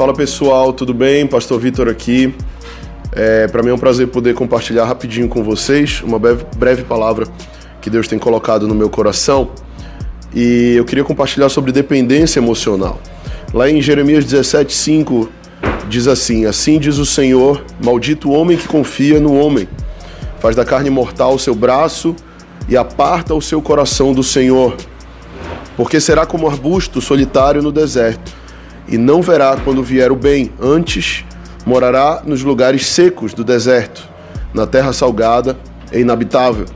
Fala pessoal, tudo bem? Pastor Vitor aqui. É, Para mim é um prazer poder compartilhar rapidinho com vocês uma breve, breve palavra que Deus tem colocado no meu coração. E eu queria compartilhar sobre dependência emocional. Lá em Jeremias 17,5 diz assim: Assim diz o Senhor, maldito o homem que confia no homem, faz da carne mortal o seu braço e aparta o seu coração do Senhor. Porque será como arbusto solitário no deserto, e não verá quando vier o bem, antes morará nos lugares secos do deserto, na terra salgada e inabitável.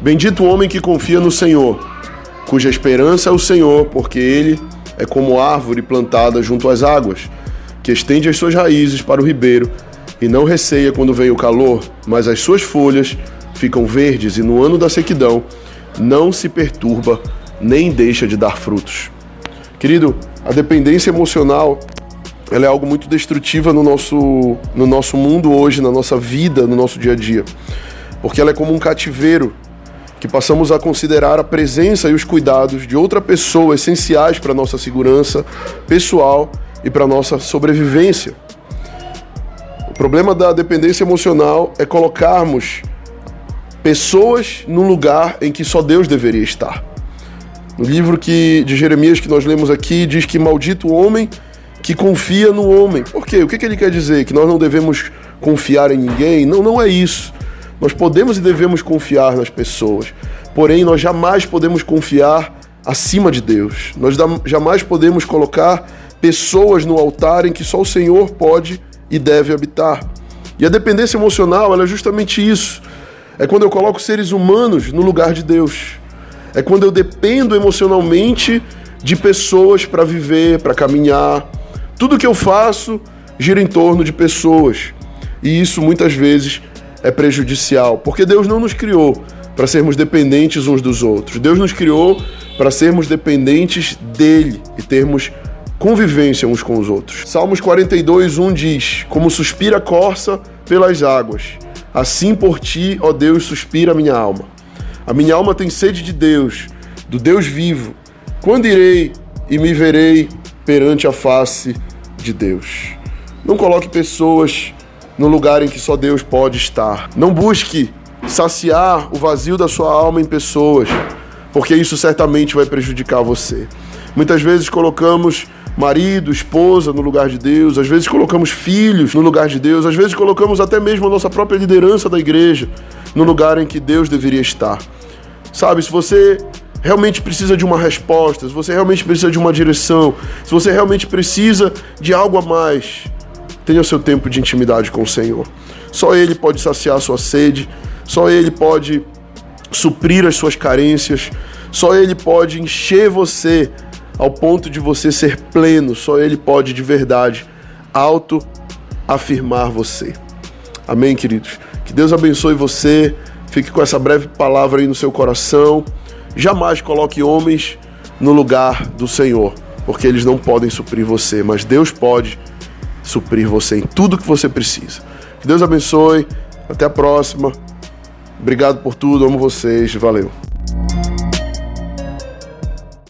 Bendito o homem que confia no Senhor, cuja esperança é o Senhor, porque ele é como árvore plantada junto às águas, que estende as suas raízes para o ribeiro e não receia quando vem o calor, mas as suas folhas ficam verdes e no ano da sequidão não se perturba nem deixa de dar frutos. Querido, a dependência emocional ela é algo muito destrutiva no nosso, no nosso mundo hoje, na nossa vida, no nosso dia a dia. Porque ela é como um cativeiro que passamos a considerar a presença e os cuidados de outra pessoa essenciais para nossa segurança pessoal e para nossa sobrevivência. O problema da dependência emocional é colocarmos pessoas num lugar em que só Deus deveria estar. No livro que, de Jeremias que nós lemos aqui, diz que maldito o homem que confia no homem. Por quê? O que, que ele quer dizer? Que nós não devemos confiar em ninguém? Não, não é isso. Nós podemos e devemos confiar nas pessoas, porém nós jamais podemos confiar acima de Deus. Nós jamais podemos colocar pessoas no altar em que só o Senhor pode e deve habitar. E a dependência emocional é justamente isso. É quando eu coloco seres humanos no lugar de Deus. É quando eu dependo emocionalmente de pessoas para viver, para caminhar. Tudo que eu faço gira em torno de pessoas. E isso muitas vezes é prejudicial, porque Deus não nos criou para sermos dependentes uns dos outros. Deus nos criou para sermos dependentes dele e termos convivência uns com os outros. Salmos 42, 1 diz: Como suspira a corça pelas águas, assim por ti, ó Deus, suspira a minha alma. A minha alma tem sede de Deus, do Deus vivo. Quando irei e me verei perante a face de Deus? Não coloque pessoas no lugar em que só Deus pode estar. Não busque saciar o vazio da sua alma em pessoas, porque isso certamente vai prejudicar você. Muitas vezes colocamos marido, esposa no lugar de Deus, às vezes colocamos filhos no lugar de Deus, às vezes colocamos até mesmo a nossa própria liderança da igreja no lugar em que Deus deveria estar. Sabe, se você realmente precisa de uma resposta, se você realmente precisa de uma direção, se você realmente precisa de algo a mais, tenha o seu tempo de intimidade com o Senhor. Só Ele pode saciar a sua sede, só Ele pode suprir as suas carências, só Ele pode encher você ao ponto de você ser pleno, só Ele pode de verdade auto afirmar você. Amém, queridos? Que Deus abençoe você. Fique com essa breve palavra aí no seu coração. Jamais coloque homens no lugar do Senhor, porque eles não podem suprir você, mas Deus pode suprir você em tudo que você precisa. Que Deus abençoe. Até a próxima. Obrigado por tudo. Amo vocês. Valeu.